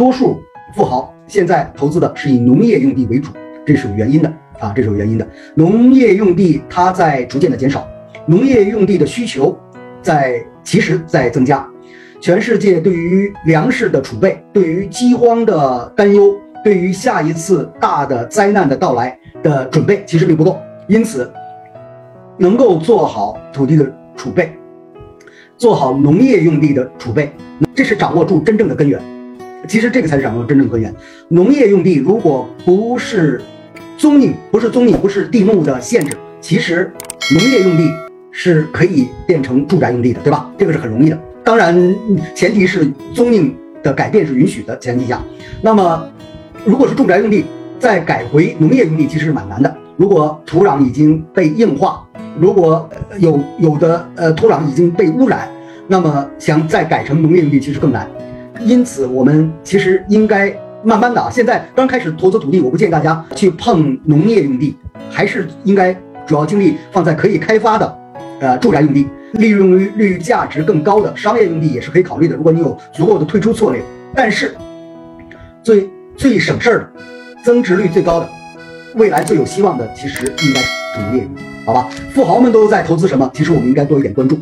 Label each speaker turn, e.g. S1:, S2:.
S1: 多数富豪现在投资的是以农业用地为主，这是有原因的啊，这是有原因的。农业用地它在逐渐的减少，农业用地的需求在其实在增加。全世界对于粮食的储备、对于饥荒的担忧、对于下一次大的灾难的到来的准备其实并不够，因此能够做好土地的储备，做好农业用地的储备，这是掌握住真正的根源。其实这个才是掌握真正的根源。农业用地如果不是宗命，不是宗命，不是地目的限制，其实农业用地是可以变成住宅用地的，对吧？这个是很容易的。当然，前提是宗命的改变是允许的前提下。那么，如果是住宅用地，再改回农业用地，其实是蛮难的。如果土壤已经被硬化，如果有有的呃土壤已经被污染，那么想再改成农业用地，其实更难。因此，我们其实应该慢慢的啊。现在刚开始投资土地，我不建议大家去碰农业用地，还是应该主要精力放在可以开发的，呃，住宅用地，利用率价值更高的商业用地也是可以考虑的。如果你有足够的退出策略，但是最最省事儿的、增值率最高的、未来最有希望的，其实应该是农业用地，好吧？富豪们都在投资什么？其实我们应该多一点关注。